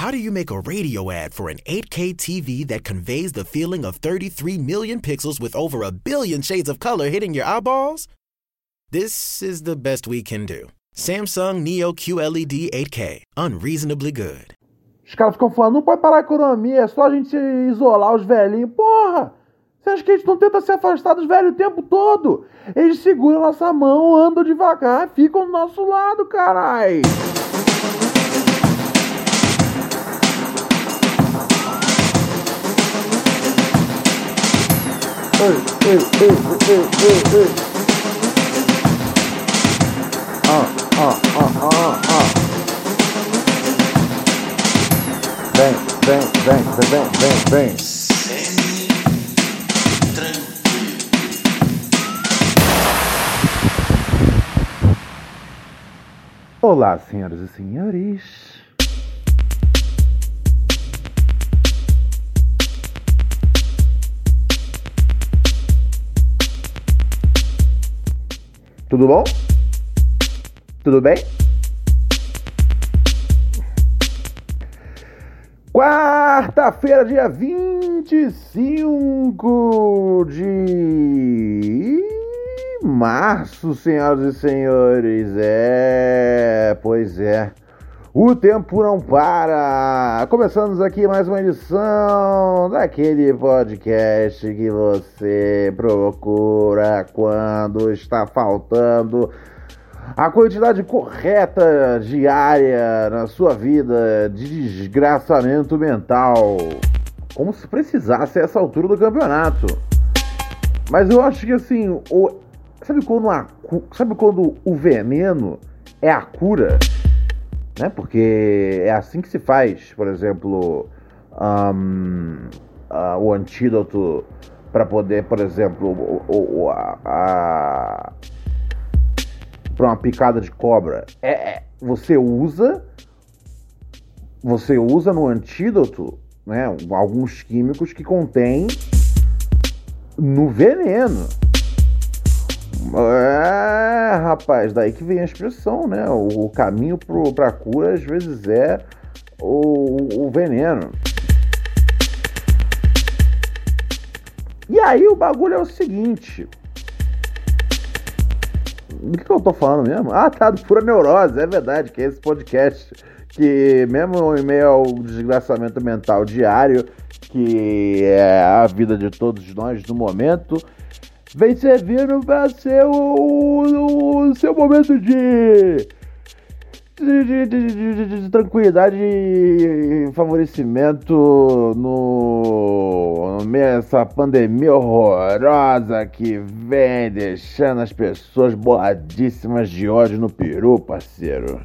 How do you make a radio ad for an 8K TV that conveys the feeling of 33 million pixels with over a billion shades of color hitting your eyeballs? This is the best we can do. Samsung Neo QLED 8K, unreasonably good. Os caras ficam falando, não pode parar a economia, é só a gente isolar os velhinhos. Porra! Você acha que a gente não tenta se afastar dos velhos o tempo todo? Eles seguram nossa mão, andam devagar, ficam do nosso lado, carai! Ei, ei, ei, ei, ei. Ah, ah, ah, ah, ah. Vem, vem, vem, vem, vem, vem. Olá, senhoras e senhores. Tudo bom? Tudo bem? Quarta-feira, dia 25 de março, senhoras e senhores. É, pois é. O tempo não para. Começamos aqui mais uma edição daquele podcast que você procura quando está faltando a quantidade correta diária na sua vida de desgraçamento mental. Como se precisasse essa altura do campeonato. Mas eu acho que assim, o, sabe, quando a, sabe quando o veneno é a cura? Né? Porque é assim que se faz, por exemplo, um, uh, o antídoto para poder, por exemplo, o, o, a, a para uma picada de cobra. É, é, você usa você usa no antídoto, né, alguns químicos que contém no veneno. É, rapaz, daí que vem a expressão, né? O, o caminho para a cura às vezes é o, o veneno. E aí o bagulho é o seguinte. Do que, que eu tô falando mesmo? Ah, tá, do Pura Neurose, é verdade, que é esse podcast que, mesmo em meio ao desgraçamento mental diário, que é a vida de todos nós no momento, vem servindo para ser o, o, seu momento de de, de, de, de, tranquilidade e favorecimento no, dessa pandemia horrorosa que vem deixando as pessoas boladíssimas de ódio no peru, parceiro.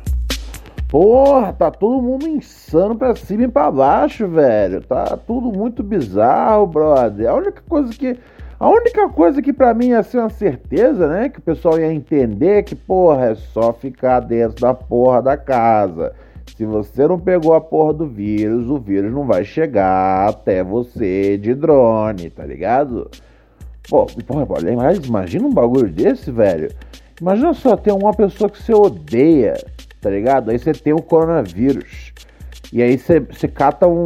Porra, tá todo mundo insano pra cima e pra baixo, velho. Tá tudo muito bizarro, brother. A única coisa que a única coisa que para mim ia ser uma certeza, né? Que o pessoal ia entender que, porra, é só ficar dentro da porra da casa. Se você não pegou a porra do vírus, o vírus não vai chegar até você de drone, tá ligado? Pô, porra, imagina um bagulho desse, velho. Imagina só ter uma pessoa que você odeia, tá ligado? Aí você tem o coronavírus. E aí você, você cata um,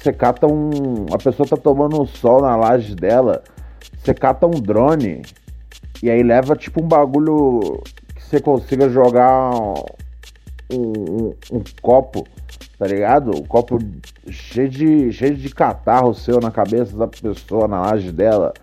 você cata um. A pessoa tá tomando um sol na laje dela. Você cata um drone. E aí leva tipo um bagulho que você consiga jogar um, um, um copo, tá ligado? Um copo cheio de, cheio de catarro seu na cabeça da pessoa, na laje dela.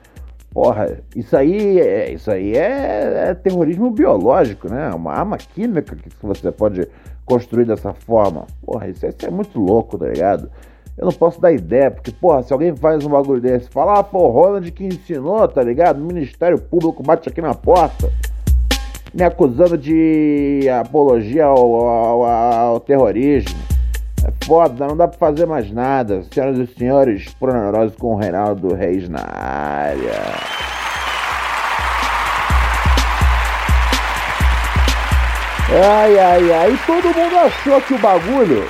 Porra, isso aí, é, isso aí é, é, terrorismo biológico, né? Uma arma química que você pode construir dessa forma. Porra, isso, isso é muito louco, tá ligado? Eu não posso dar ideia, porque, porra, se alguém faz um bagulho desse, fala, ah, pô, Ronald que ensinou, tá ligado? Ministério Público bate aqui na porta, me acusando de apologia ao, ao, ao terrorismo. É foda, não dá pra fazer mais nada. Senhoras e senhores, Proneurose com o Reinaldo Reis na área. Ai, ai, ai, todo mundo achou que o bagulho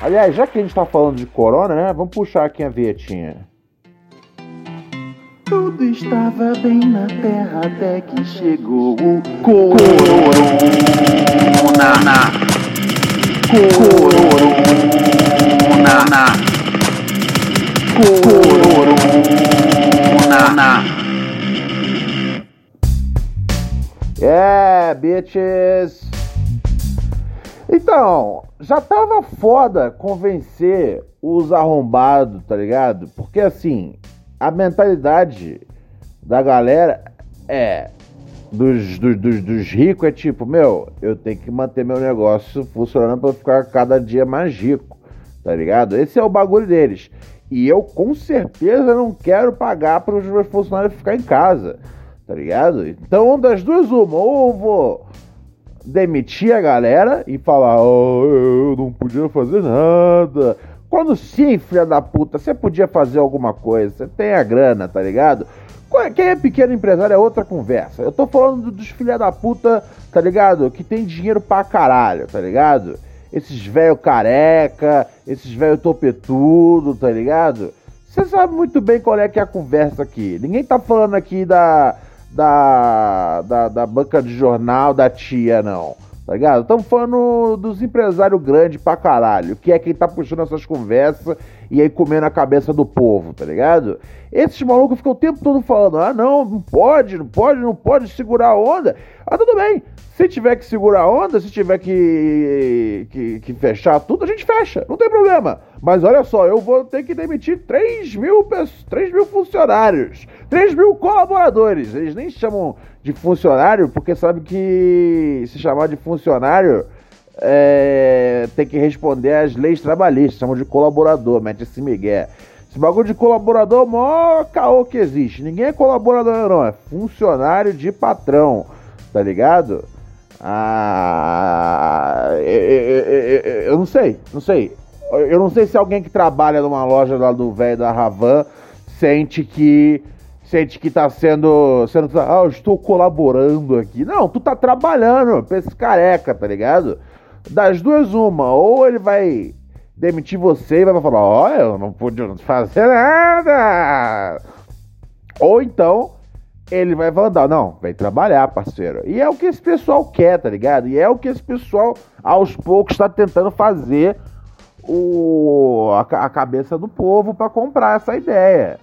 Aliás, já que a gente tá falando de corona, né? Vamos puxar aqui a vietinha. Tudo estava bem na terra até que chegou o corona. Corona. Corona. Yeah, bitches. Então, já tava foda convencer os arrombados, tá ligado? Porque assim, a mentalidade da galera é. Dos, dos, dos, dos ricos é tipo, meu, eu tenho que manter meu negócio funcionando pra ficar cada dia mais rico, tá ligado? Esse é o bagulho deles. E eu com certeza não quero pagar para os meus funcionários ficar em casa, tá ligado? Então, das duas, uma, ou eu vou demitir a galera e falar, oh, eu não podia fazer nada. Quando sim, filha da puta, você podia fazer alguma coisa, você tem a grana, tá ligado? Quem é pequeno empresário é outra conversa. Eu tô falando dos filha da puta, tá ligado? Que tem dinheiro pra caralho, tá ligado? Esses velho careca, esses velho topetudo, tá ligado? Você sabe muito bem qual é que é a conversa aqui. Ninguém tá falando aqui da, da, da, da banca de jornal da tia, não. Tá ligado? Estamos falando dos empresários grandes pra caralho, que é quem tá puxando essas conversas e aí comendo a cabeça do povo, tá ligado? Esses malucos ficam o tempo todo falando: ah, não, não pode, não pode, não pode segurar a onda. Ah, tudo bem. Se tiver que segurar a onda, se tiver que, que, que, fechar tudo, a gente fecha, não tem problema. Mas olha só, eu vou ter que demitir 3 mil, 3 mil funcionários, 3 mil colaboradores. Eles nem chamam de funcionário porque sabe que se chamar de funcionário é, tem que responder às leis trabalhistas, chamam de colaborador, mete esse migué. Esse bagulho de colaborador é o maior caô que existe. Ninguém é colaborador, não, é funcionário de patrão, tá ligado? Ah, eu, não sei, não sei. Eu não sei se alguém que trabalha numa loja lá do velho da Ravan sente que sente que tá sendo sendo ah, eu estou colaborando aqui. Não, tu tá trabalhando pra esse careca, tá ligado? Das duas uma, ou ele vai demitir você e vai falar: "Olha, eu não pude fazer nada". Ou então ele vai mandar, não, vai trabalhar, parceiro. E é o que esse pessoal quer, tá ligado? E é o que esse pessoal, aos poucos, está tentando fazer o, a, a cabeça do povo para comprar essa ideia.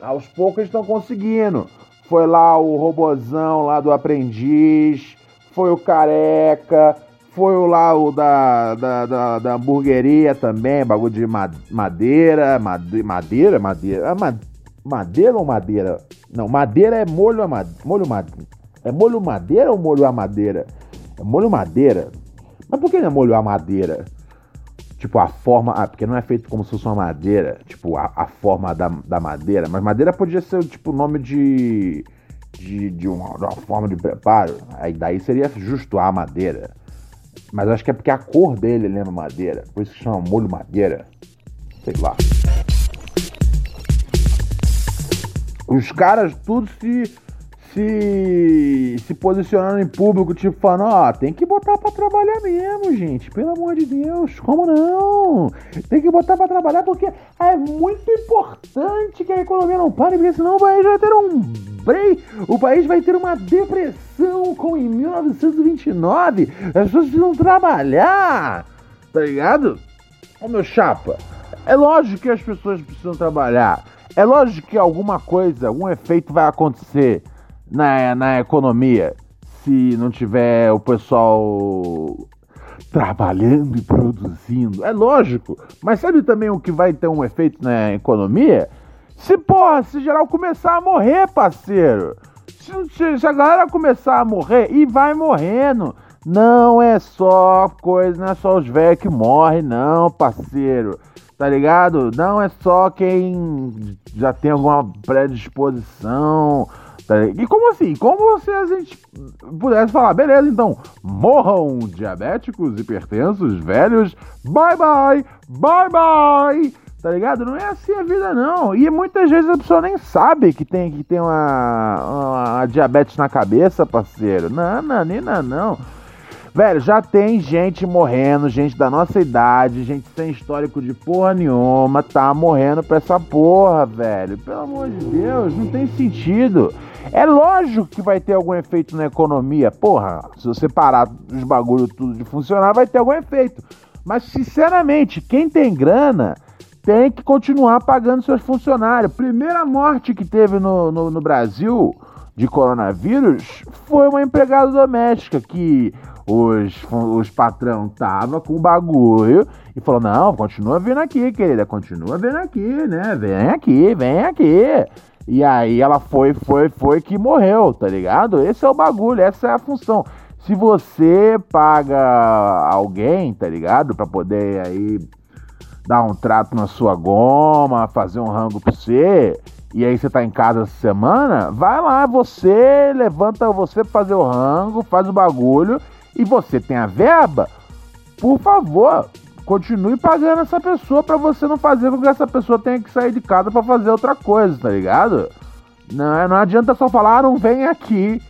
Aos poucos estão conseguindo. Foi lá o robozão lá do aprendiz, foi o careca, foi lá o da, da, da, da hamburgueria também, bagulho de madeira, madeira, madeira, madeira, Madeira ou madeira? Não, madeira é molho, molho madeira. É molho madeira ou molho a madeira? É molho madeira. Mas por que não é molho a madeira? Tipo, a forma. Ah, porque não é feito como se fosse uma madeira. Tipo, a, a forma da, da madeira. Mas madeira podia ser, tipo, o nome de. De, de, uma, de uma forma de preparo. Aí daí seria justo a madeira. Mas acho que é porque a cor dele lembra madeira. Por isso que chama molho madeira. Sei lá os caras tudo se se se posicionando em público, tipo, falando, ó, oh, tem que botar para trabalhar mesmo, gente. Pelo amor de Deus, como não? Tem que botar para trabalhar porque é muito importante que a economia não pare, porque senão o país vai ter um break, o país vai ter uma depressão como em 1929. As pessoas precisam trabalhar, tá ligado? Ô meu chapa, é lógico que as pessoas precisam trabalhar. É lógico que alguma coisa, algum efeito vai acontecer na, na economia se não tiver o pessoal trabalhando e produzindo. É lógico. Mas sabe também o que vai ter um efeito na economia? Se, porra, se geral começar a morrer, parceiro. Se, se a galera começar a morrer, e vai morrendo. Não é só coisa, não é só os velhos que morrem, não, parceiro tá ligado? Não é só quem já tem alguma predisposição. Tá e como assim? Como se a gente pudesse falar, beleza, então, morram diabéticos, hipertensos, velhos, bye bye, bye bye. Tá ligado? Não é assim a vida, não. E muitas vezes a pessoa nem sabe que tem, que tem uma, uma, uma diabetes na cabeça, parceiro. Não, não, não, não. Velho, já tem gente morrendo, gente da nossa idade, gente sem histórico de porra nenhuma, tá morrendo pra essa porra, velho. Pelo amor de Deus, não tem sentido. É lógico que vai ter algum efeito na economia. Porra, se você parar os bagulho tudo de funcionar, vai ter algum efeito. Mas, sinceramente, quem tem grana tem que continuar pagando seus funcionários. Primeira morte que teve no, no, no Brasil de coronavírus foi uma empregada doméstica que os, os patrão tava com o bagulho e falou: não, continua vindo aqui, querida, continua vindo aqui, né? Vem aqui, vem aqui. E aí ela foi, foi, foi que morreu, tá ligado? Esse é o bagulho, essa é a função. Se você paga alguém, tá ligado? Pra poder aí dar um trato na sua goma, fazer um rango pra você, e aí você tá em casa essa semana, vai lá, você levanta você pra fazer o rango, faz o bagulho, e você tem a verba, por favor, continue pagando essa pessoa para você não fazer com que essa pessoa tenha que sair de casa para fazer outra coisa, tá ligado? Não, não adianta só falar, ah, não vem aqui.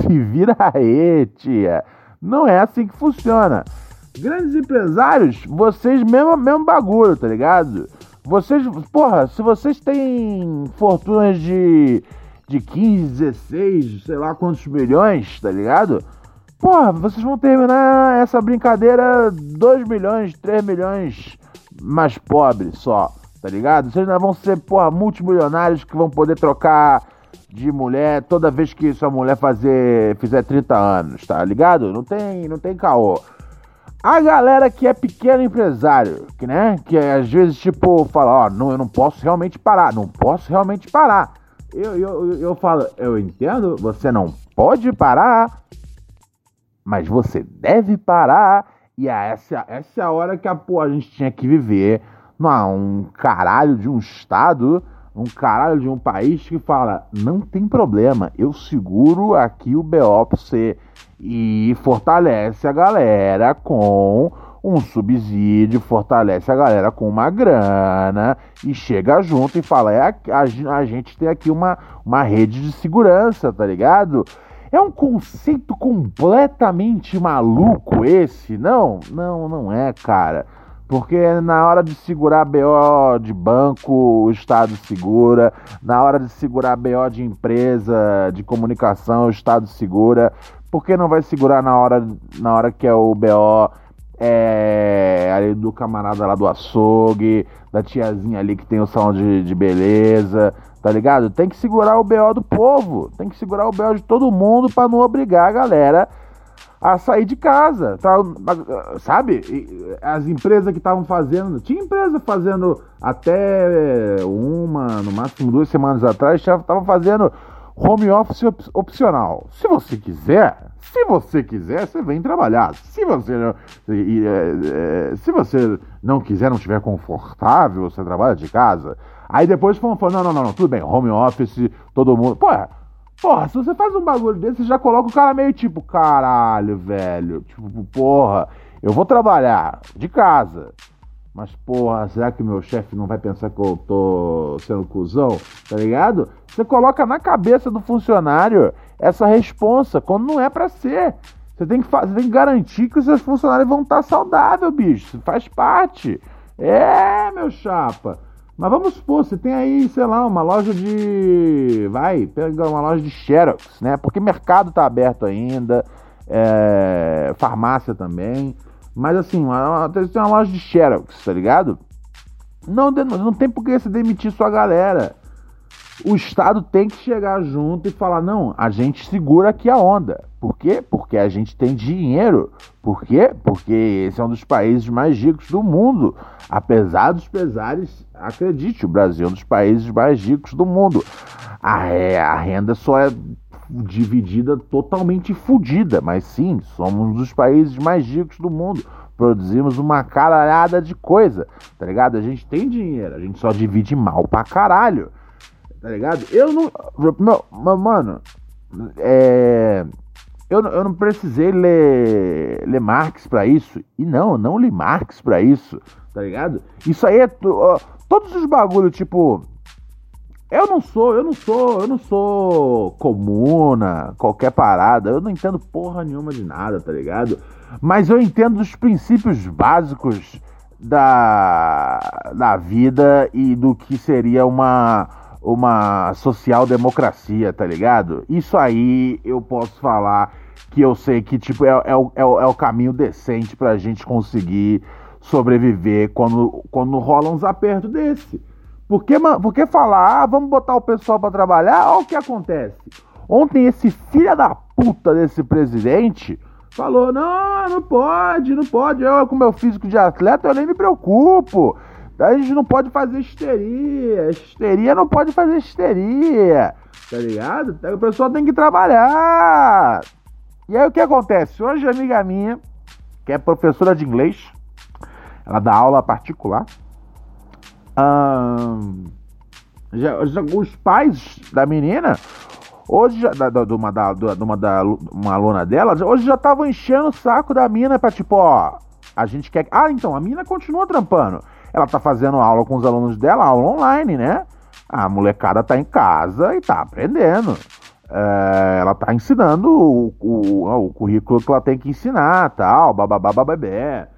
Se vira aí, tia. Não é assim que funciona. Grandes empresários, vocês mesmo, mesmo bagulho, tá ligado? Vocês, porra, se vocês têm fortunas de, de 15, 16, sei lá quantos milhões, tá ligado? Porra, vocês vão terminar essa brincadeira 2 milhões, 3 milhões mais pobres só, tá ligado? Vocês não vão ser, porra, multimilionários que vão poder trocar de mulher toda vez que sua mulher fazer, fizer 30 anos, tá ligado? Não tem, não tem caô. A galera que é pequeno empresário, que, né, que às vezes, tipo, fala, ó, não, eu não posso realmente parar, não posso realmente parar. Eu, eu, eu falo, eu entendo, você não pode parar, mas você deve parar. E essa, essa é a hora que a, pô, a gente tinha que viver num caralho de um estado, um caralho de um país que fala: não tem problema, eu seguro aqui o BO pra você. E fortalece a galera com um subsídio, fortalece a galera com uma grana e chega junto e fala: é, a, a, a gente tem aqui uma, uma rede de segurança, tá ligado? É um conceito completamente maluco esse? Não, não, não é, cara. Porque na hora de segurar BO de banco, o Estado segura. Na hora de segurar BO de empresa, de comunicação, o Estado segura. Por que não vai segurar na hora, na hora que é o BO é, ali do camarada lá do açougue, da tiazinha ali que tem o salão de, de beleza, tá ligado? Tem que segurar o BO do povo, tem que segurar o BO de todo mundo para não obrigar a galera a sair de casa, tá, sabe? As empresas que estavam fazendo, tinha empresa fazendo até uma, no máximo duas semanas atrás, estavam fazendo home office op opcional. Se você quiser, se você quiser, você vem trabalhar. Se você não, é, é, se você não quiser, não estiver confortável, você trabalha de casa. Aí depois falam, não, não, não, não, tudo bem, home office, todo mundo. Porra, porra, se você faz um bagulho desse, você já coloca o cara meio tipo, caralho, velho. Tipo, porra, eu vou trabalhar de casa. Mas, porra, será que meu chefe não vai pensar que eu tô sendo cuzão? Tá ligado? Você coloca na cabeça do funcionário essa responsa quando não é para ser. Você tem, que você tem que garantir que os seus funcionários vão estar saudáveis, bicho. Faz parte. É, meu chapa. Mas vamos supor, você tem aí, sei lá, uma loja de. Vai, pega uma loja de Xerox, né? Porque mercado tá aberto ainda, é... farmácia também. Mas assim, uma, tem uma loja de Xerox, tá ligado? Não, não tem por que você demitir sua galera. O Estado tem que chegar junto e falar: não, a gente segura aqui a onda. Por quê? Porque a gente tem dinheiro. Por quê? Porque esse é um dos países mais ricos do mundo. Apesar dos pesares, acredite, o Brasil é um dos países mais ricos do mundo. A, é, a renda só é dividida totalmente fodida, mas sim, somos um dos países mais ricos do mundo. Produzimos uma caralhada de coisa, tá ligado? A gente tem dinheiro, a gente só divide mal pra caralho, tá ligado? Eu não. Meu, mano, é. Eu, eu não precisei ler, ler Marx pra isso. E não, não li Marx pra isso, tá ligado? Isso aí é. Todos os bagulhos, tipo eu não sou, eu não sou, eu não sou comuna, qualquer parada. Eu não entendo porra nenhuma de nada, tá ligado? Mas eu entendo os princípios básicos da, da vida e do que seria uma, uma social-democracia, tá ligado? Isso aí eu posso falar que eu sei que tipo, é, é, é, é o caminho decente pra gente conseguir sobreviver quando, quando rola uns apertos desse. Porque, porque falar, ah, vamos botar o pessoal para trabalhar, olha o que acontece. Ontem esse filho da puta desse presidente falou: não, não pode, não pode. Eu, com meu físico de atleta, eu nem me preocupo. A gente não pode fazer histeria. Histeria não pode fazer histeria. Tá ligado? O pessoal tem que trabalhar. E aí o que acontece? Hoje, amiga minha, que é professora de inglês, ela dá aula particular. já, já, os pais da menina Hoje, da, da, de, uma, da, de uma, da, uma aluna dela, hoje já estavam enchendo o saco da mina pra tipo, ó, a gente quer. Ah, então, a mina continua trampando. Ela tá fazendo aula com os alunos dela, aula online, né? A molecada tá em casa e tá aprendendo. É, ela tá ensinando o, o, o, currículo que ela tem que ensinar, tal, bababá, bababé.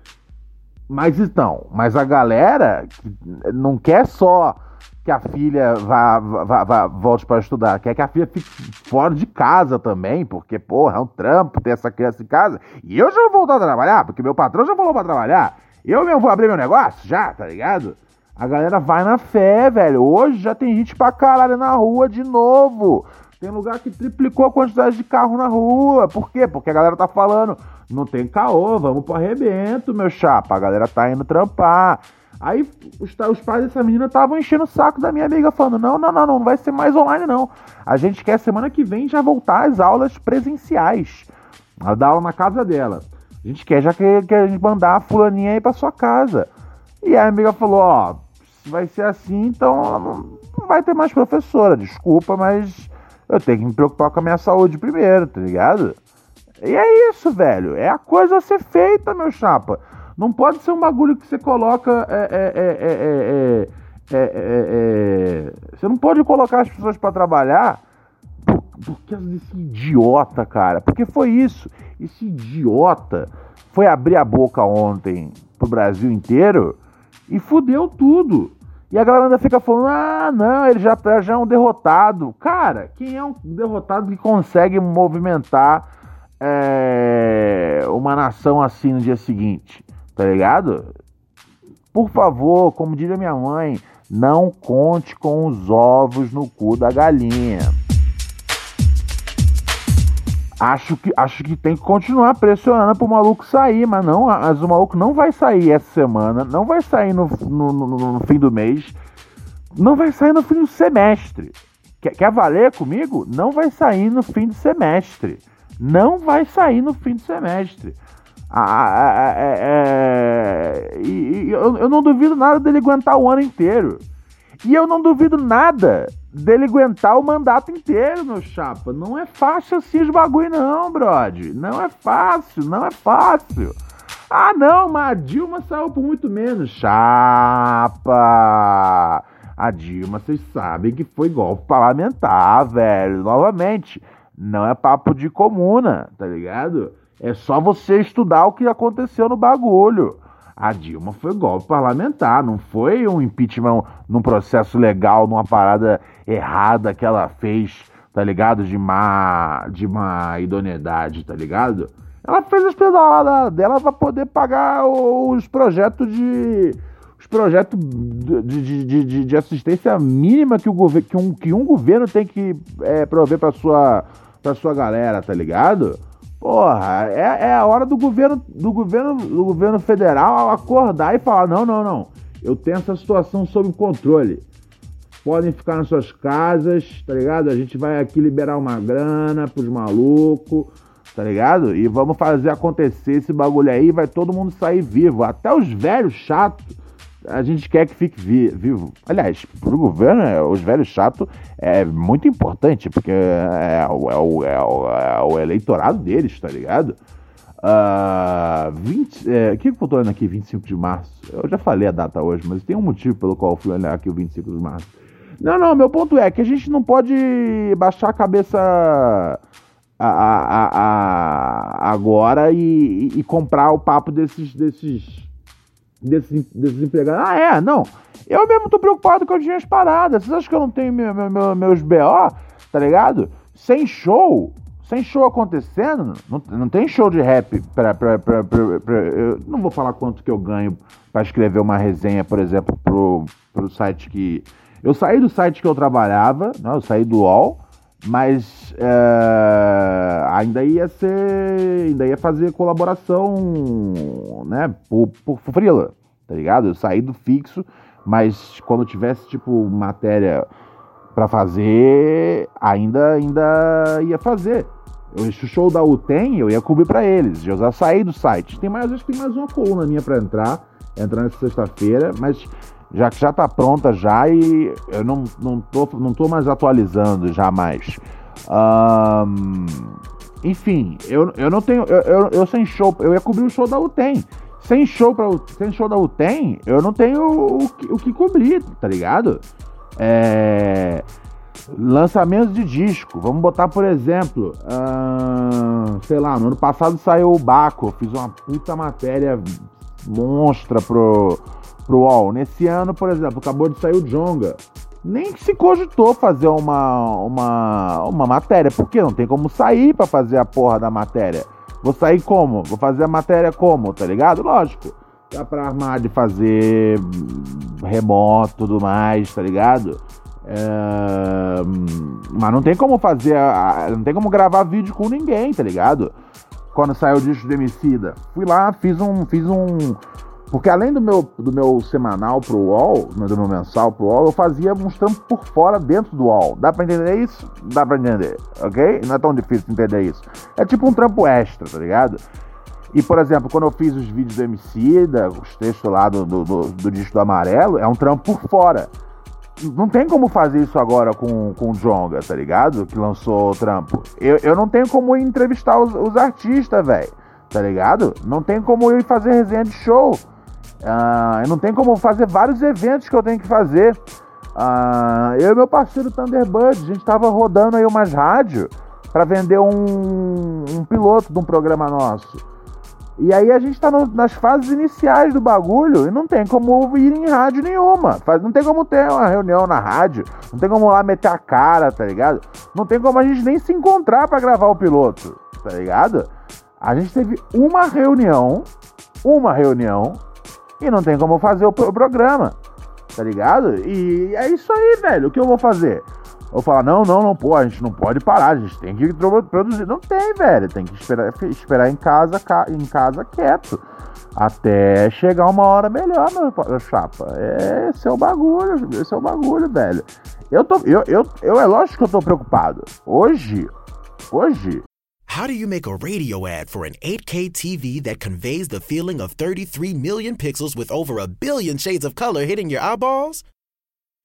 Mas então, mas a galera não quer só que a filha vá, vá, vá volte para estudar, quer que a filha fique fora de casa também, porque, porra, é um trampo ter essa criança em casa. E eu já vou voltar a trabalhar, porque meu patrão já falou para trabalhar. Eu mesmo vou abrir meu negócio já, tá ligado? A galera vai na fé, velho. Hoje já tem gente pra caralho na rua de novo. Tem lugar que triplicou a quantidade de carro na rua. Por quê? Porque a galera tá falando, não tem caô, vamos pro arrebento, meu chapa. A galera tá indo trampar. Aí os, os pais dessa menina estavam enchendo o saco da minha amiga, falando: não, não, não, não, não vai ser mais online, não. A gente quer semana que vem já voltar às aulas presenciais. Ela dá aula na casa dela. A gente quer já que, que a gente mandar a fulaninha aí pra sua casa. E a amiga falou: ó, se vai ser assim, então não vai ter mais professora, desculpa, mas eu tenho que me preocupar com a minha saúde primeiro, tá ligado? E é isso, velho. É a coisa a ser feita, meu chapa. Não pode ser um bagulho que você coloca. É, é, é, você não pode colocar as pessoas para trabalhar por, causa desse idiota, cara. Porque foi isso. Esse idiota foi abrir a boca ontem pro Brasil inteiro e fudeu tudo. E a galera ainda fica falando: ah, não, ele já, já é um derrotado. Cara, quem é um derrotado que consegue movimentar é, uma nação assim no dia seguinte? tá ligado? Por favor, como diria minha mãe, não conte com os ovos no cu da galinha. Acho que, acho que tem que continuar pressionando pro maluco sair, mas não, mas o maluco não vai sair essa semana, não vai sair no, no, no, no fim do mês, não vai sair no fim do semestre. Quer, quer valer comigo? Não vai sair no fim do semestre. Não vai sair no fim do semestre. Ah, é, é, e, e eu, eu não duvido nada dele aguentar o ano inteiro. E eu não duvido nada dele aguentar o mandato inteiro, meu chapa. Não é fácil assim os bagulho, não, brode. Não é fácil, não é fácil. Ah, não, mas a Dilma saiu por muito menos. Chapa! A Dilma, vocês sabem que foi golpe parlamentar, velho. Novamente, não é papo de comuna, tá ligado? É só você estudar o que aconteceu no bagulho. A Dilma foi golpe parlamentar, não foi um impeachment num processo legal, numa parada errada que ela fez, tá ligado? De má, de má idoneidade, tá ligado? Ela fez as pedaladas dela para poder pagar os projetos de. Os projetos de, de, de, de assistência mínima que, o que, um, que um governo tem que é, prover para sua, pra sua galera, tá ligado? Porra, é, é a hora do governo, do governo, do governo federal acordar e falar: não, não, não. Eu tenho essa situação sob controle. Podem ficar nas suas casas, tá ligado? A gente vai aqui liberar uma grana pros malucos, tá ligado? E vamos fazer acontecer esse bagulho aí, vai todo mundo sair vivo. Até os velhos chatos a gente quer que fique vivo. Aliás, para o governo, é, os velhos chatos é muito importante, porque é, é, o, é, o, é, o, é o eleitorado deles, tá ligado? Uh, 20, é, o que eu tô olhando aqui, 25 de março? Eu já falei a data hoje, mas tem um motivo pelo qual eu fui olhar aqui o 25 de março. Não, não, meu ponto é que a gente não pode baixar a cabeça a, a, a, agora e, e, comprar o papo desses, desses desses, desses empregados. Ah, é? Não. Eu mesmo tô preocupado com as minhas paradas. Vocês acham que eu não tenho meu, meu, meus BO, tá ligado? Sem show, sem show acontecendo, não, não tem show de rap pra, pra, pra, pra, Eu não vou falar quanto que eu ganho para escrever uma resenha, por exemplo, pro, pro site que Eu saí do site que eu trabalhava, né? eu saí do UOL, mas é, ainda ia ser. ainda ia fazer colaboração, né, por, por tá ligado? Eu saí do fixo, mas quando tivesse, tipo, matéria para fazer, ainda, ainda ia fazer. O show da UTEM, eu ia cobrir para eles. Eu já saí do site. Tem mais, acho que tem mais uma coluna minha para entrar, entrar nessa sexta-feira, mas já que já tá pronta já e eu não, não, tô, não tô mais atualizando jamais. Um, enfim, eu, eu não tenho. Eu, eu, eu, sem show, eu ia cobrir o show da UTEM. Sem show, pra, sem show da UTEM, eu não tenho o, o, o que cobrir, tá ligado? É, lançamentos de disco. Vamos botar, por exemplo, uh, sei lá, no ano passado saiu o Baco. Eu fiz uma puta matéria monstra pro, pro UOL. Nesse ano, por exemplo, acabou de sair o Jonga. Nem se cogitou fazer uma, uma, uma matéria, porque não tem como sair para fazer a porra da matéria. Vou sair como? Vou fazer a matéria como, tá ligado? Lógico. Dá pra armar de fazer remoto tudo mais, tá ligado? É... Mas não tem como fazer. Não tem como gravar vídeo com ninguém, tá ligado? Quando saiu o disco de Emicida. Fui lá, fiz um. Fiz um porque além do meu, do meu semanal pro UOL, do meu mensal pro UOL, eu fazia uns trampos por fora dentro do UOL. Dá pra entender isso? Dá pra entender, ok? Não é tão difícil entender isso. É tipo um trampo extra, tá ligado? E, por exemplo, quando eu fiz os vídeos do MC, da, os textos lá do, do, do, do disco do amarelo, é um trampo por fora. Não tem como fazer isso agora com, com o Jonga, tá ligado? Que lançou o trampo. Eu, eu não tenho como entrevistar os, os artistas, velho. Tá ligado? Não tem como eu ir fazer resenha de show. Uh, eu não tenho como fazer vários eventos que eu tenho que fazer. Uh, eu e meu parceiro Thunderbird, a gente estava rodando aí umas rádios para vender um, um, piloto de um programa nosso. E aí a gente está nas fases iniciais do bagulho e não tem como ir em rádio nenhuma. Não tem como ter uma reunião na rádio, não tem como lá meter a cara, tá ligado? Não tem como a gente nem se encontrar para gravar o piloto, tá ligado? A gente teve uma reunião, uma reunião e não tem como fazer o programa, tá ligado? E é isso aí, velho. O que eu vou fazer? Eu falar, não, não, não, pô, a gente não pode parar, a gente tem que produzir. Não tem, velho. Tem que esperar, esperar em casa, em casa quieto. Até chegar uma hora melhor, meu chapa. Esse é o bagulho, esse é o bagulho, velho. Eu tô. Eu, eu, eu é lógico que eu tô preocupado. Hoje, hoje, How do you make a radio ad for an 8K TV that conveys the feeling of 33 million pixels with over a billion shades of color hitting your eyeballs?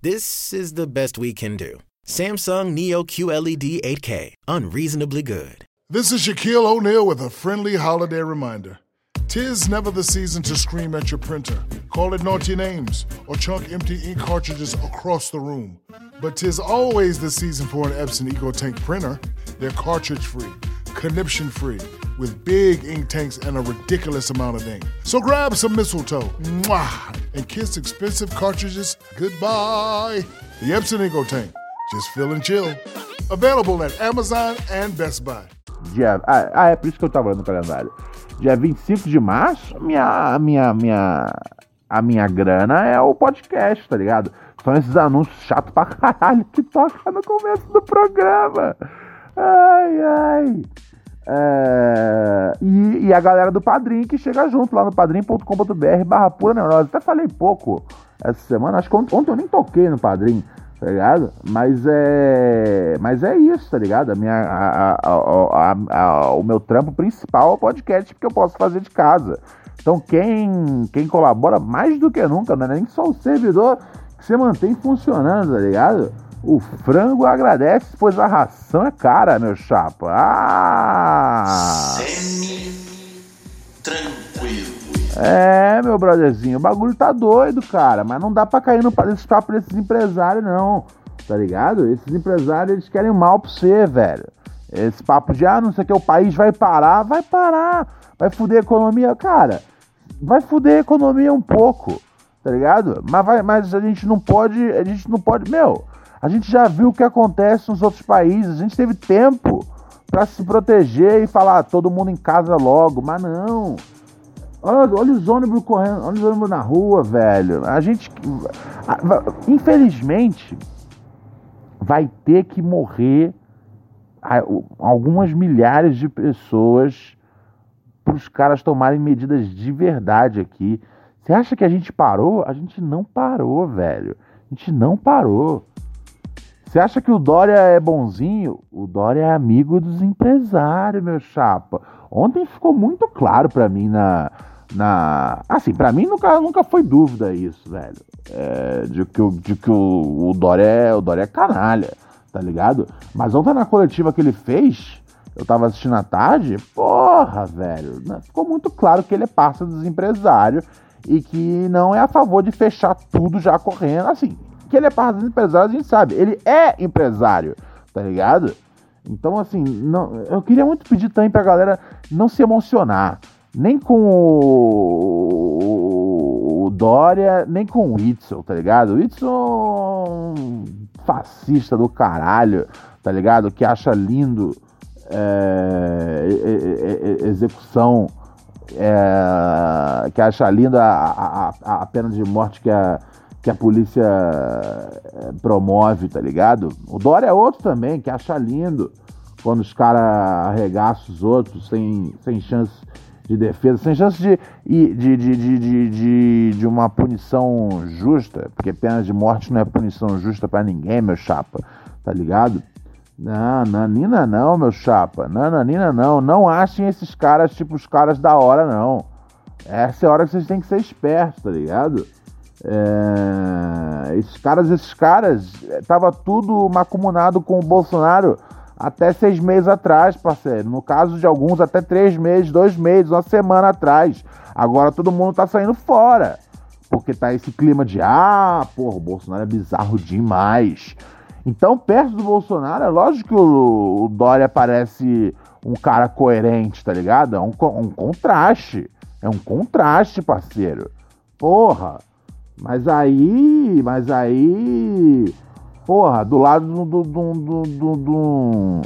This is the best we can do. Samsung Neo QLED 8K, unreasonably good. This is Shaquille O'Neal with a friendly holiday reminder. Tis never the season to scream at your printer, call it naughty names, or chunk empty ink cartridges across the room. But tis always the season for an Epson EcoTank printer. They're cartridge free conniption free, with big ink tanks and a ridiculous amount of ink. So grab some mistletoe mwah, and kiss expensive cartridges goodbye. The Epson Ego Tank, just fill and chill. Available at Amazon and Best Buy. Dia, ah, ah, é por isso que eu tava olhando no calendário. Dia 25 de março, minha, minha, minha, a minha grana é o podcast, tá ligado? São esses anúncios chatos pra caralho que toca no começo do programa. Ai, ai. É... E, e, a galera do Padrim que chega junto lá no padrim.com.br barra pura neurose. Até falei pouco essa semana, acho que ontem, eu nem toquei no Padrim, tá ligado? Mas é. Mas é isso, tá ligado? A minha, a, a, a, o meu trampo principal é o podcast que eu posso fazer de casa. Então quem, quem colabora mais do que nunca, não é nem só o servidor que você mantém funcionando, tá ligado? O frango agradece, pois a ração é cara, meu chapa. Ah! Semi-tranquilo. É, meu brotherzinho, o bagulho tá doido, cara. Mas não dá pra cair no papo desses empresários, não. Tá ligado? Esses empresários, eles querem mal pra você, velho. Esse papo de, ah, não sei o que, o país vai parar. Vai parar. Vai fuder a economia. Cara, vai fuder a economia um pouco. Tá ligado? Mas, vai, mas a gente não pode. A gente não pode. Meu, a gente já viu o que acontece nos outros países, a gente teve tempo para se proteger e falar ah, todo mundo em casa logo, mas não. Olha, olha os ônibus correndo, olha os ônibus na rua, velho. A gente. Infelizmente, vai ter que morrer algumas milhares de pessoas para os caras tomarem medidas de verdade aqui. Você acha que a gente parou? A gente não parou, velho. A gente não parou. Você acha que o Dória é bonzinho? O Dória é amigo dos empresários, meu chapa. Ontem ficou muito claro para mim na, na. Assim, para mim nunca, nunca foi dúvida isso, velho. É, de que, o, de que o, o, Dória é, o Dória é canalha, tá ligado? Mas ontem na coletiva que ele fez, eu tava assistindo à tarde, porra, velho. Né, ficou muito claro que ele é parceiro dos empresários e que não é a favor de fechar tudo já correndo. Assim, que ele é parceiro dos empresários, a gente sabe. Ele é empresário, tá ligado? Então, assim, não, eu queria muito pedir também pra galera não se emocionar. Nem com o, o Dória, nem com o Whitson, tá ligado? O Whitson fascista do caralho, tá ligado? Que acha lindo é, execução, é, que acha linda a, a, a pena de morte que a, que a polícia é, promove, tá ligado? O Dória é outro também, que acha lindo quando os caras arregaçam os outros sem, sem chance de defesa, sem chance de, de, de, de, de, uma punição justa, porque pena de morte não é punição justa para ninguém, meu chapa, tá ligado? Não, nanina não, meu chapa. Nananina não. Não achem esses caras tipo os caras da hora, não. Essa é a hora que vocês têm que ser espertos, tá ligado? É... Esses caras, esses caras, tava tudo macumunado com o Bolsonaro até seis meses atrás, parceiro. No caso de alguns, até três meses, dois meses, uma semana atrás. Agora todo mundo tá saindo fora. Porque tá esse clima de, ah, porra, o Bolsonaro é bizarro demais. Então, perto do Bolsonaro, é lógico que o, o Dória parece um cara coerente, tá ligado? É um, um contraste. É um contraste, parceiro. Porra. Mas aí. Mas aí. Porra, do lado do. do, do, do, do,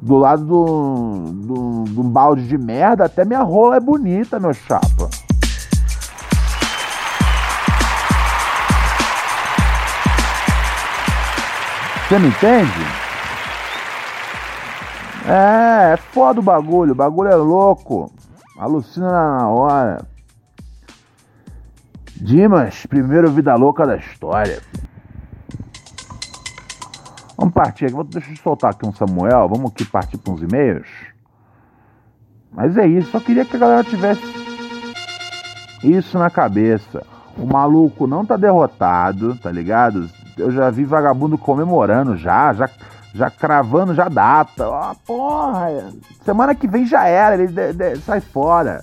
do lado do, do, do balde de merda, até minha rola é bonita, meu chapa. Você me entende? É, é foda o bagulho, o bagulho é louco. Alucina na hora. Dimas, primeiro vida louca da história. Vamos partir aqui. Deixa eu soltar aqui um Samuel. Vamos aqui partir para uns e-mails. Mas é isso. Só queria que a galera tivesse isso na cabeça. O maluco não tá derrotado, tá ligado? eu já vi vagabundo comemorando já, já, já cravando já data. Ó, oh, porra, semana que vem já era, ele de, de, sai fora.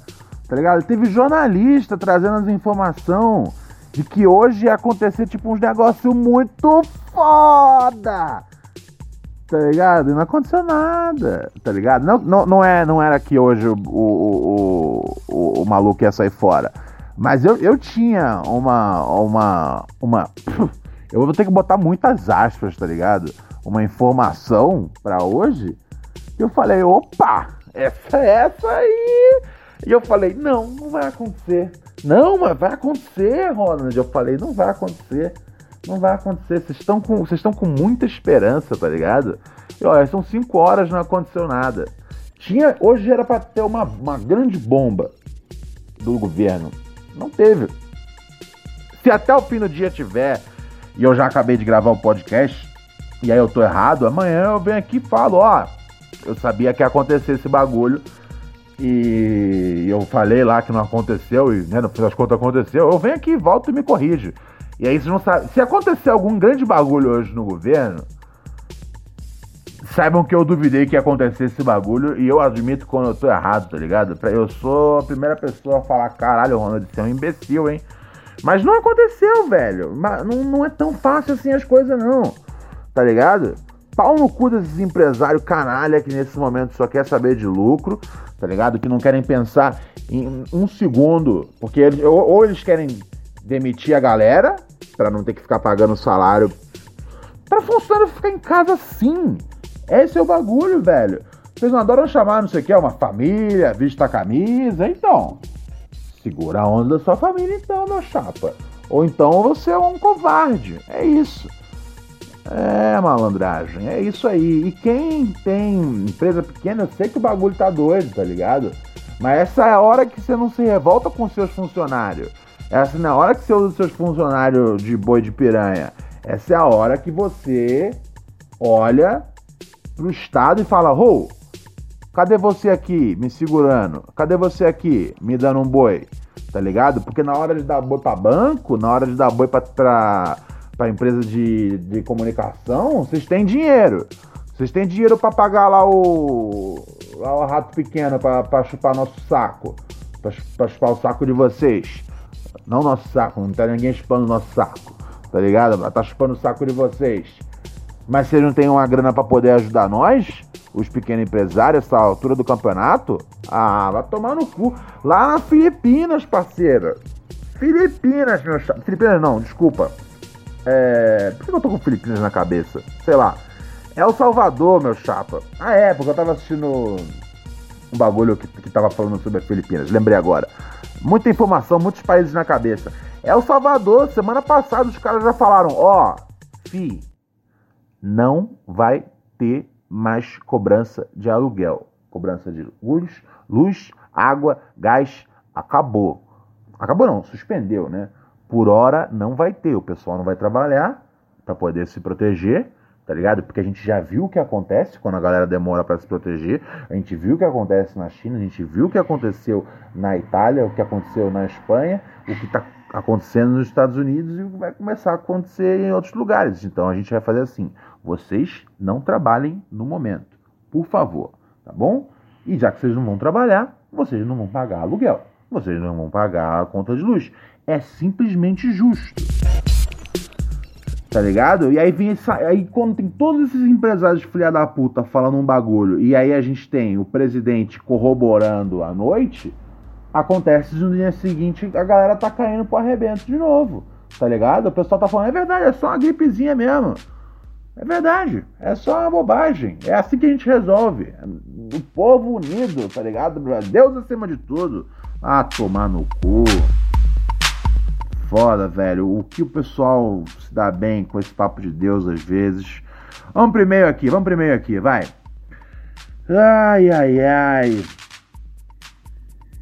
Tá ligado? Teve jornalista trazendo as informações de que hoje ia acontecer tipo uns negócios muito foda. Tá ligado? E não aconteceu nada, tá ligado? Não, não, não, é, não era que hoje o, o, o, o, o maluco ia sair fora. Mas eu, eu tinha uma. uma. uma. Eu vou ter que botar muitas aspas, tá ligado? Uma informação para hoje. E eu falei, opa, essa essa aí. E eu falei, não, não vai acontecer. Não, mas vai acontecer, Ronald. Eu falei, não vai acontecer. Não vai acontecer. Vocês estão com, vocês estão com muita esperança, tá ligado? E olha, são cinco horas, não aconteceu nada. Tinha, hoje era para ter uma, uma grande bomba do governo. Não teve. Se até o fim do dia tiver e eu já acabei de gravar o podcast, e aí eu tô errado, amanhã eu venho aqui e falo, ó, eu sabia que ia acontecer esse bagulho, e eu falei lá que não aconteceu, e né, no fim das contas aconteceu, eu venho aqui, volto e me corrijo. E aí vocês não. Se acontecer algum grande bagulho hoje no governo, saibam que eu duvidei que ia acontecer esse bagulho e eu admito quando eu tô errado, tá ligado? Eu sou a primeira pessoa a falar, caralho, Ronald, você é um imbecil, hein? Mas não aconteceu, velho. Não, não é tão fácil assim as coisas, não. Tá ligado? Pau no cu desses empresários canalha que nesse momento só quer saber de lucro, tá ligado? Que não querem pensar em um segundo, porque eles, ou, ou eles querem demitir a galera para não ter que ficar pagando salário para funcionário ficar em casa sim. Esse é o bagulho, velho. Vocês não adoram chamar, não sei o que, uma família, vista a camisa, então Segura a onda da sua família então, meu chapa. Ou então você é um covarde. É isso. É malandragem, é isso aí. E quem tem empresa pequena, eu sei que o bagulho tá doido, tá ligado? Mas essa é a hora que você não se revolta com seus funcionários. Essa não é a hora que você usa seus funcionários de boi de piranha. Essa é a hora que você olha pro Estado e fala: Rô, cadê você aqui me segurando? Cadê você aqui me dando um boi? Tá ligado? Porque na hora de dar boi pra banco, na hora de dar boi pra, pra, pra empresa de, de comunicação, vocês têm dinheiro. Vocês têm dinheiro para pagar lá o, lá o rato pequeno para chupar nosso saco. Para chupar o saco de vocês. Não nosso saco, não tá ninguém chupando nosso saco. Tá ligado? Tá chupando o saco de vocês. Mas vocês não têm uma grana para poder ajudar nós, os pequenos empresários, essa altura do campeonato? Ah, vai tomar no cu. Lá na Filipinas, parceira. Filipinas, meu chato. Filipinas não, desculpa. É... Por que eu tô com Filipinas na cabeça? Sei lá. É o Salvador, meu chapa. Ah, é, porque eu tava assistindo um bagulho que, que tava falando sobre as Filipinas. Lembrei agora. Muita informação, muitos países na cabeça. É o Salvador. Semana passada os caras já falaram: ó, oh, fi, não vai ter mais cobrança de aluguel. Cobrança de luz, luz, água, gás. Acabou. Acabou não, suspendeu, né? Por hora não vai ter. O pessoal não vai trabalhar para poder se proteger tá ligado? Porque a gente já viu o que acontece quando a galera demora para se proteger, a gente viu o que acontece na China, a gente viu o que aconteceu na Itália, o que aconteceu na Espanha, o que tá acontecendo nos Estados Unidos e vai começar a acontecer em outros lugares. Então a gente vai fazer assim: vocês não trabalhem no momento, por favor, tá bom? E já que vocês não vão trabalhar, vocês não vão pagar aluguel, vocês não vão pagar a conta de luz. É simplesmente justo. Tá ligado? E aí vem essa, aí quando tem todos esses empresários filha da puta falando um bagulho, e aí a gente tem o presidente corroborando à noite, acontece no dia seguinte a galera tá caindo pro arrebento de novo. Tá ligado? O pessoal tá falando, é verdade, é só uma gripezinha mesmo. É verdade, é só uma bobagem. É assim que a gente resolve. O povo unido, tá ligado? Deus acima de tudo. Ah, tomar no cu foda, velho. O que o pessoal se dá bem com esse papo de Deus às vezes. Vamos primeiro aqui, vamos primeiro aqui, vai. Ai, ai, ai.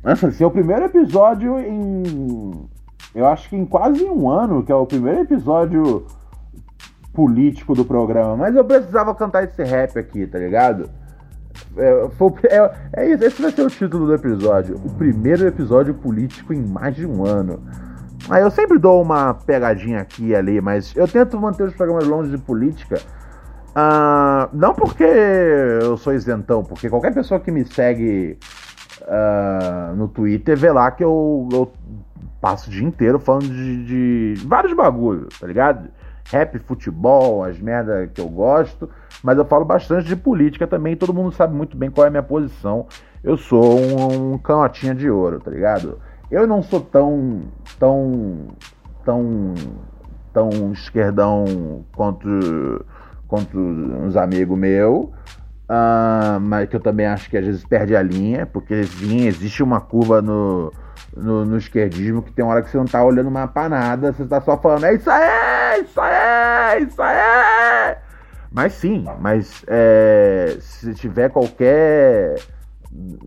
Nossa, esse é o primeiro episódio em. Eu acho que em quase um ano, que é o primeiro episódio político do programa. Mas eu precisava cantar esse rap aqui, tá ligado? É, foi, é, é isso, esse vai ser o título do episódio. O primeiro episódio político em mais de um ano. Aí eu sempre dou uma pegadinha aqui e ali, mas eu tento manter os programas longe de política. Uh, não porque eu sou isentão, porque qualquer pessoa que me segue uh, no Twitter vê lá que eu, eu passo o dia inteiro falando de, de vários bagulhos, tá ligado? Rap, futebol, as merda que eu gosto, mas eu falo bastante de política também, todo mundo sabe muito bem qual é a minha posição. Eu sou um, um canotinha de ouro, tá ligado? Eu não sou tão, tão, tão, tão esquerdão quanto, quanto uns amigos meus, uh, mas que eu também acho que às vezes perde a linha, porque sim, existe uma curva no, no, no, esquerdismo que tem hora que você não tá olhando uma panada, você tá só falando, é isso aí, isso aí, isso aí. Mas sim, mas é, se tiver qualquer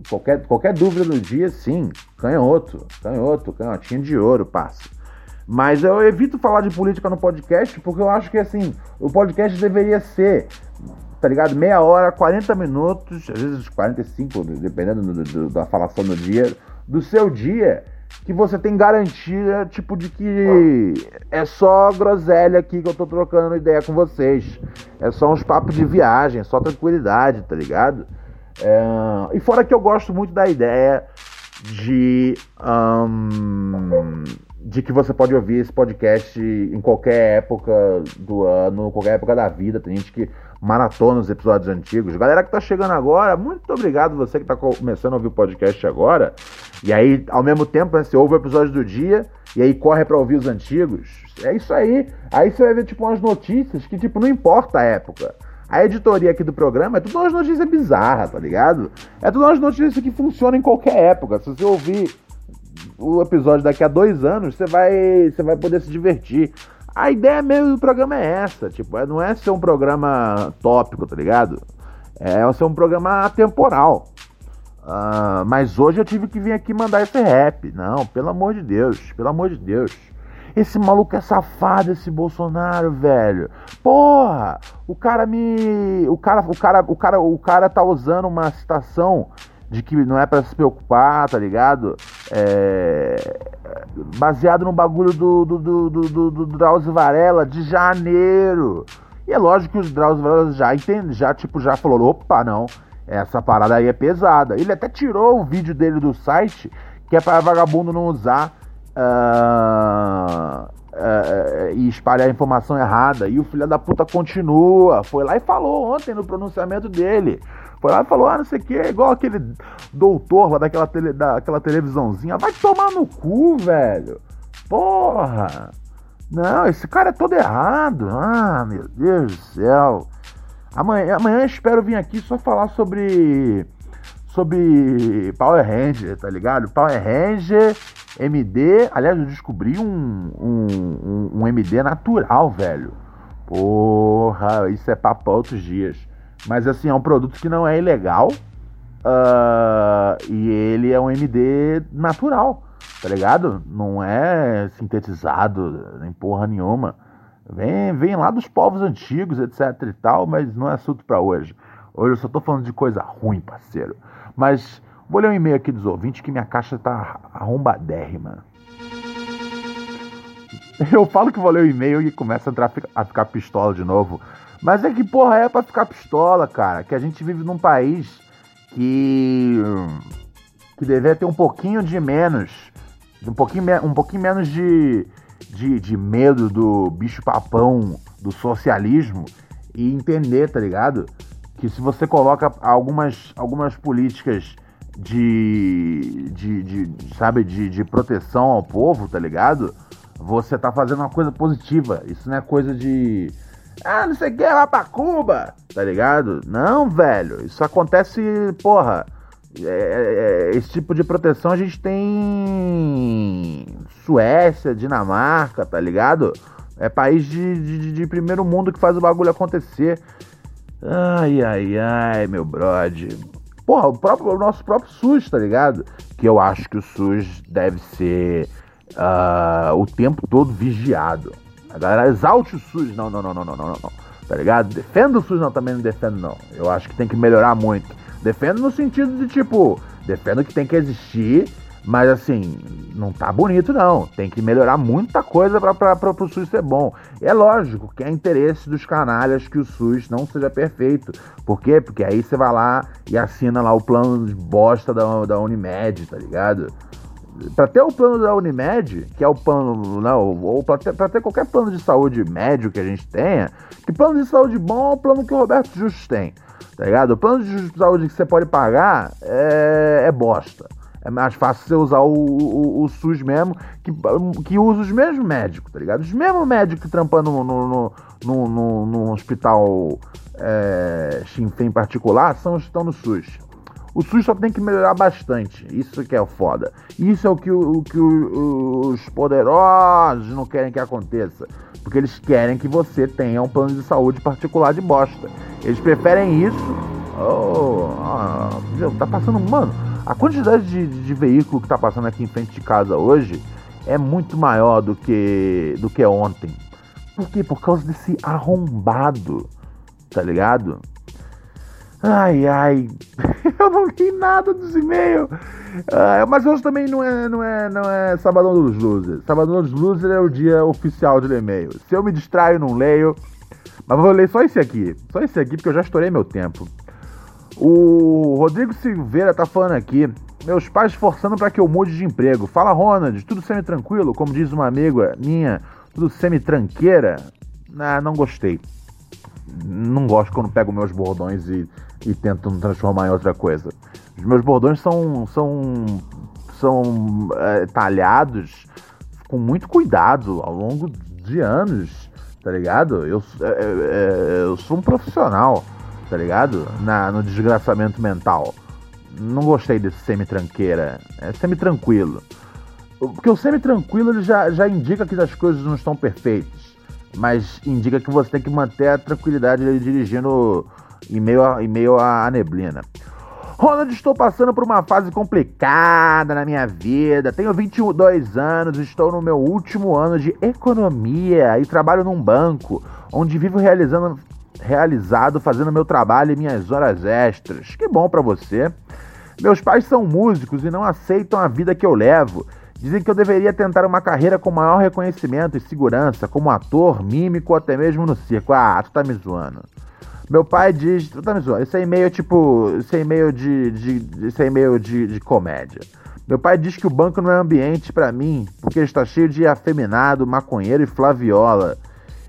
qualquer, qualquer dúvida no dia, sim, canhoto, canhoto, canhotinha de ouro, passa. Mas eu evito falar de política no podcast porque eu acho que assim, o podcast deveria ser, tá ligado? Meia hora, 40 minutos, às vezes 45, dependendo do, do, da falação do dia, do seu dia, que você tem garantia, tipo, de que é só groselha aqui que eu tô trocando ideia com vocês. É só uns papos de viagem, só tranquilidade, tá ligado? É, e fora que eu gosto muito da ideia de, um, de que você pode ouvir esse podcast em qualquer época do ano, qualquer época da vida. Tem gente que maratona os episódios antigos. Galera que tá chegando agora, muito obrigado você que tá começando a ouvir o podcast agora. E aí, ao mesmo tempo, né, você ouve o episódio do dia e aí corre para ouvir os antigos. É isso aí. Aí você vai ver, tipo, umas notícias que, tipo, não importa a época. A editoria aqui do programa é tudo umas notícias bizarras, tá ligado? É tudo umas notícias que funcionam em qualquer época. Se você ouvir o episódio daqui a dois anos, você vai, você vai poder se divertir. A ideia mesmo do programa é essa, tipo, é, não é ser um programa tópico, tá ligado? É ser um programa atemporal. Uh, mas hoje eu tive que vir aqui mandar esse rap. Não, pelo amor de Deus, pelo amor de Deus. Esse maluco é safado, esse Bolsonaro, velho. Porra! O cara me. O cara, o cara, o cara, o cara tá usando uma citação de que não é para se preocupar, tá ligado? É, baseado no bagulho do, do, do, do, do, Drauzio Varela de janeiro. E é lógico que o Drauzio Varela já entende, já tipo, já falou, opa, não, essa parada aí é pesada. Ele até tirou o vídeo dele do site, que é para vagabundo não usar uh, uh, e espalhar informação errada. E o filho da puta continua. Foi lá e falou ontem no pronunciamento dele. Foi lá e falou, ah, não sei o que, igual aquele doutor lá daquela, tele, daquela televisãozinha. Vai tomar no cu, velho. Porra. Não, esse cara é todo errado. Ah, meu Deus do céu. Amanhã, amanhã espero vir aqui só falar sobre sobre Power Ranger, tá ligado? Power Ranger, MD. Aliás, eu descobri um, um, um, MD natural, velho. Porra, isso é papo outros dias. Mas assim, é um produto que não é ilegal. Uh, e ele é um MD natural, tá ligado? Não é sintetizado, nem porra nenhuma. Vem, vem lá dos povos antigos, etc e tal, mas não é assunto para hoje. Hoje eu só tô falando de coisa ruim, parceiro. Mas vou ler um e-mail aqui dos ouvintes que minha caixa tá arrombadérrima. Eu falo que vou ler o e-mail e começa a, entrar, a ficar pistola de novo. Mas é que, porra, é pra ficar pistola, cara. Que a gente vive num país que. que deveria ter um pouquinho de menos. Um pouquinho, um pouquinho menos de, de, de medo do bicho-papão do socialismo e entender, tá ligado? Que se você coloca algumas, algumas políticas de, de, de sabe, de, de proteção ao povo, tá ligado? Você tá fazendo uma coisa positiva. Isso não é coisa de ah, não sei o que, vai pra Cuba, tá ligado? Não, velho, isso acontece, porra. É, é, é, esse tipo de proteção a gente tem Suécia, Dinamarca, tá ligado? É país de, de, de primeiro mundo que faz o bagulho acontecer. Ai, ai, ai, meu brode. Porra, o, próprio, o nosso próprio SUS, tá ligado? Que eu acho que o SUS deve ser uh, o tempo todo vigiado. A galera exalte o SUS. Não, não, não, não, não, não, não. Tá ligado? Defenda o SUS, não, também não defendo, não. Eu acho que tem que melhorar muito. Defendo no sentido de, tipo, defendo que tem que existir, mas assim, não tá bonito, não. Tem que melhorar muita coisa pra, pra, pra, pro SUS ser bom. É lógico que é interesse dos canalhas que o SUS não seja perfeito. Por quê? Porque aí você vai lá e assina lá o plano de bosta da, da Unimed, tá ligado? para ter o plano da Unimed, que é o plano, não, ou para ter, ter, qualquer plano de saúde médio que a gente tenha, que plano de saúde bom é o plano que o Roberto Justus tem, tá ligado? O plano de saúde que você pode pagar é, é bosta. É mais fácil você usar o, o, o, SUS mesmo, que, que usa os mesmos médicos, tá ligado? Os mesmos médicos trampando no, no, no, no, no hospital é, particular são os que estão no SUS. O SUS só tem que melhorar bastante. Isso que é foda. Isso é o que, o, que o, os poderosos não querem que aconteça. Porque eles querem que você tenha um plano de saúde particular de bosta. Eles preferem isso. Oh, oh tá passando. Mano, a quantidade de, de veículo que tá passando aqui em frente de casa hoje é muito maior do que, do que ontem. Por quê? Por causa desse arrombado. Tá ligado? Ai, ai, eu não li nada dos e-mails. Uh, mas hoje também não é, não é, não é Sabadão dos Losers. Sabadão dos Losers é o dia oficial de ler e-mail. Se eu me distraio, não leio. Mas vou ler só esse aqui. Só esse aqui, porque eu já estourei meu tempo. O Rodrigo Silveira tá falando aqui. Meus pais forçando para que eu mude de emprego. Fala, Ronald, tudo semi-tranquilo? Como diz uma amiga minha, tudo semi-tranqueira? Ah, não gostei. Não gosto quando pego meus bordões e e tentam transformar em outra coisa. Os meus bordões são, são, são é, talhados com muito cuidado ao longo de anos, tá ligado? Eu, é, é, é, eu sou um profissional, tá ligado? Na, no desgraçamento mental. Não gostei desse semi-tranqueira. É semi-tranquilo. Porque o semi-tranquilo ele já, já indica que as coisas não estão perfeitas. Mas indica que você tem que manter a tranquilidade dirigindo em meio a, em meio à neblina. Ronald, estou passando por uma fase complicada na minha vida. Tenho 22 anos, estou no meu último ano de economia e trabalho num banco, onde vivo realizando, realizado fazendo meu trabalho e minhas horas extras. Que bom para você. Meus pais são músicos e não aceitam a vida que eu levo. Dizem que eu deveria tentar uma carreira com maior reconhecimento e segurança, como ator, mímico ou até mesmo no circo. Ah, tu tá me zoando. Meu pai diz. Tá me zoando. Isso é e-mail tipo. Isso é e-mail de, de. Isso é e-mail de, de comédia. Meu pai diz que o banco não é ambiente para mim, porque está cheio de afeminado, maconheiro e flaviola.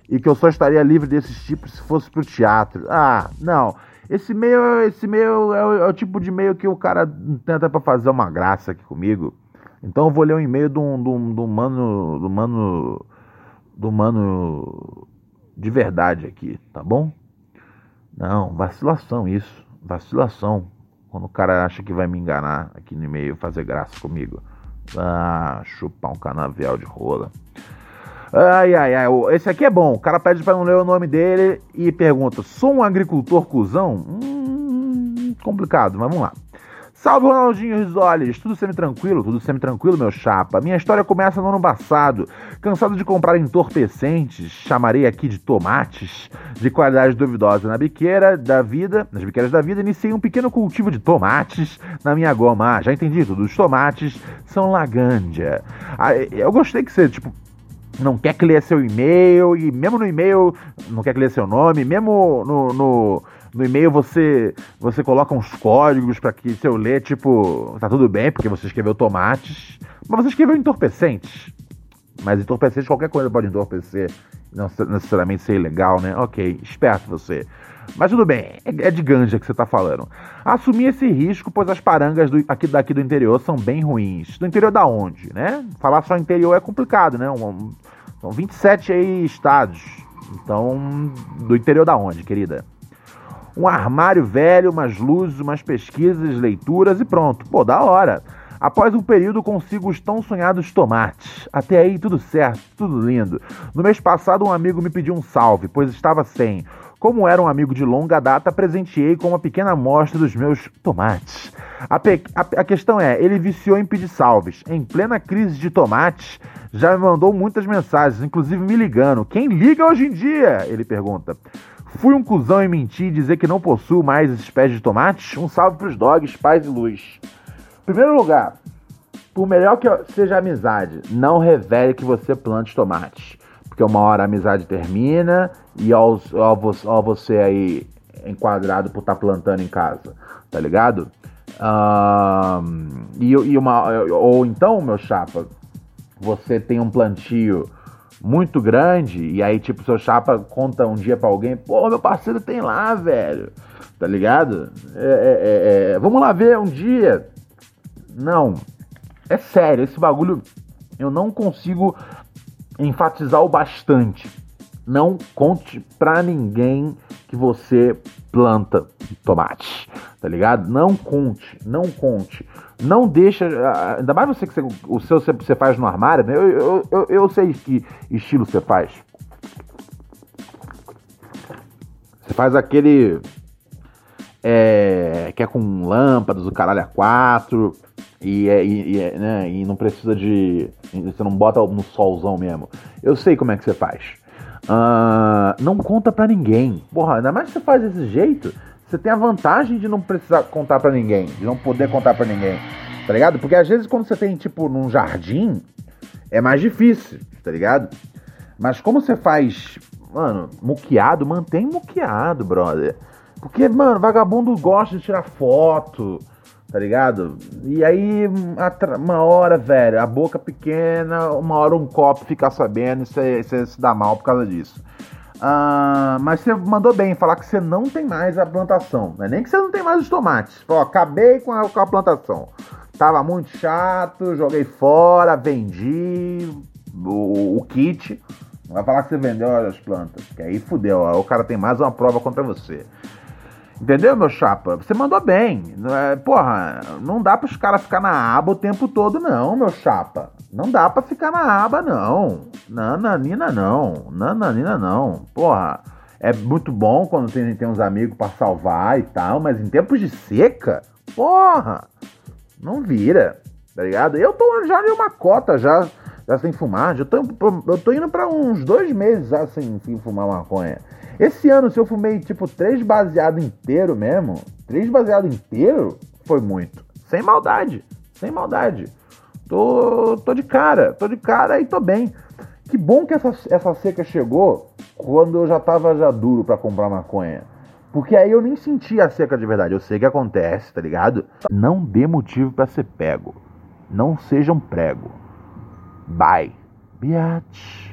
E que eu só estaria livre desses tipos se fosse pro teatro. Ah, não. Esse meio, esse meio é o, é o tipo de meio que o cara tenta para fazer uma graça aqui comigo. Então eu vou ler um e-mail do, do, do mano. Do mano. Do mano. De verdade aqui, tá bom? Não, vacilação isso. Vacilação. Quando o cara acha que vai me enganar aqui no e-mail, fazer graça comigo. Ah, chupar um canavial de rola. Ai, ai, ai. Esse aqui é bom. O cara pede pra não ler o nome dele e pergunta: Sou um agricultor cuzão? Hum, complicado, mas vamos lá. Salve Ronaldinho Risoles, tudo semi-tranquilo, tudo semi-tranquilo, meu chapa. Minha história começa no ano passado. Cansado de comprar entorpecentes, chamarei aqui de tomates, de qualidade duvidosa na biqueira da vida, nas biqueiras da vida, iniciei um pequeno cultivo de tomates na minha goma. Ah, já entendi tudo, os tomates são lagândia. Ah, eu gostei que você, tipo, não quer que leia seu e-mail, e mesmo no e-mail não quer que leia seu nome, mesmo no, no no e-mail você você coloca uns códigos para que se eu ler, tipo, tá tudo bem, porque você escreveu tomates, mas você escreveu entorpecentes. Mas entorpecentes, qualquer coisa pode entorpecer, não necessariamente ser ilegal, né? Ok, esperto você. Mas tudo bem, é, é de ganja que você tá falando. Assumir esse risco, pois as parangas do, aqui, daqui do interior são bem ruins. Do interior da onde, né? Falar só interior é complicado, né? Um, são 27 aí estados. Então, do interior da onde, querida? um armário velho, umas luzes, umas pesquisas, leituras e pronto. Pô, da hora. Após um período consigo os tão sonhados tomates. Até aí tudo certo, tudo lindo. No mês passado um amigo me pediu um salve, pois estava sem. Como era um amigo de longa data, presenteei com uma pequena amostra dos meus tomates. A, a, a, questão é, ele viciou em pedir salves. Em plena crise de tomates, já me mandou muitas mensagens, inclusive me ligando. Quem liga hoje em dia? Ele pergunta. Fui um cuzão e mentir e dizer que não possuo mais esses pés de tomate? Um salve pros dogs, paz e luz. Primeiro lugar, por melhor que seja a amizade, não revele que você plante tomates. Porque uma hora a amizade termina e ao, ao, você aí enquadrado por estar tá plantando em casa, tá ligado? E, e uma, ou então, meu chapa, você tem um plantio muito grande, e aí, tipo, seu chapa conta um dia para alguém, pô, meu parceiro tem lá, velho. Tá ligado? É, é, é, é, vamos lá ver um dia. Não. É sério, esse bagulho eu não consigo enfatizar o bastante. Não conte pra ninguém que você planta tomate, tá ligado? Não conte, não conte. Não deixa. Ainda mais você que você, o seu você faz no armário, né? Eu, eu, eu, eu sei que estilo você faz. Você faz aquele. É, que é com lâmpadas, o caralho a quatro. E, é, e, é, né, e não precisa de. Você não bota no solzão mesmo. Eu sei como é que você faz. Uh, não conta pra ninguém. Porra, ainda mais que você faz desse jeito você tem a vantagem de não precisar contar para ninguém, de não poder contar para ninguém, tá ligado? Porque às vezes quando você tem, tipo, num jardim, é mais difícil, tá ligado? Mas como você faz, mano, muqueado, mantém muqueado, brother. Porque, mano, vagabundo gosta de tirar foto, tá ligado? E aí, uma hora, velho, a boca pequena, uma hora um copo fica sabendo você, se dá mal por causa disso. Ah, mas você mandou bem falar que você não tem mais a plantação. Né? Nem que você não tem mais os tomates. Pô, acabei com a, com a plantação. Tava muito chato, joguei fora, vendi o, o kit. Vai falar que você vendeu as plantas. Que aí fudeu. Ó, o cara tem mais uma prova contra você. Entendeu, meu chapa? Você mandou bem. É, porra, não dá pros caras ficar na aba o tempo todo, não, meu chapa. Não dá pra ficar na aba, não. Nananina, não. Nananina, não. Porra, é muito bom quando tem, tem uns amigos para salvar e tal, mas em tempos de seca, porra, não vira, tá ligado? Eu tô já em uma cota já, já sem fumar, já tô, eu tô indo para uns dois meses já sem, sem fumar maconha. Esse ano, se eu fumei tipo três baseado inteiro mesmo, três baseado inteiro, foi muito. Sem maldade, sem maldade. Tô, tô de cara, tô de cara e tô bem. Que bom que essa, essa seca chegou quando eu já tava já duro para comprar maconha. Porque aí eu nem senti a seca de verdade. Eu sei que acontece, tá ligado? Não dê motivo para ser pego. Não seja um prego. Bye. Biatch.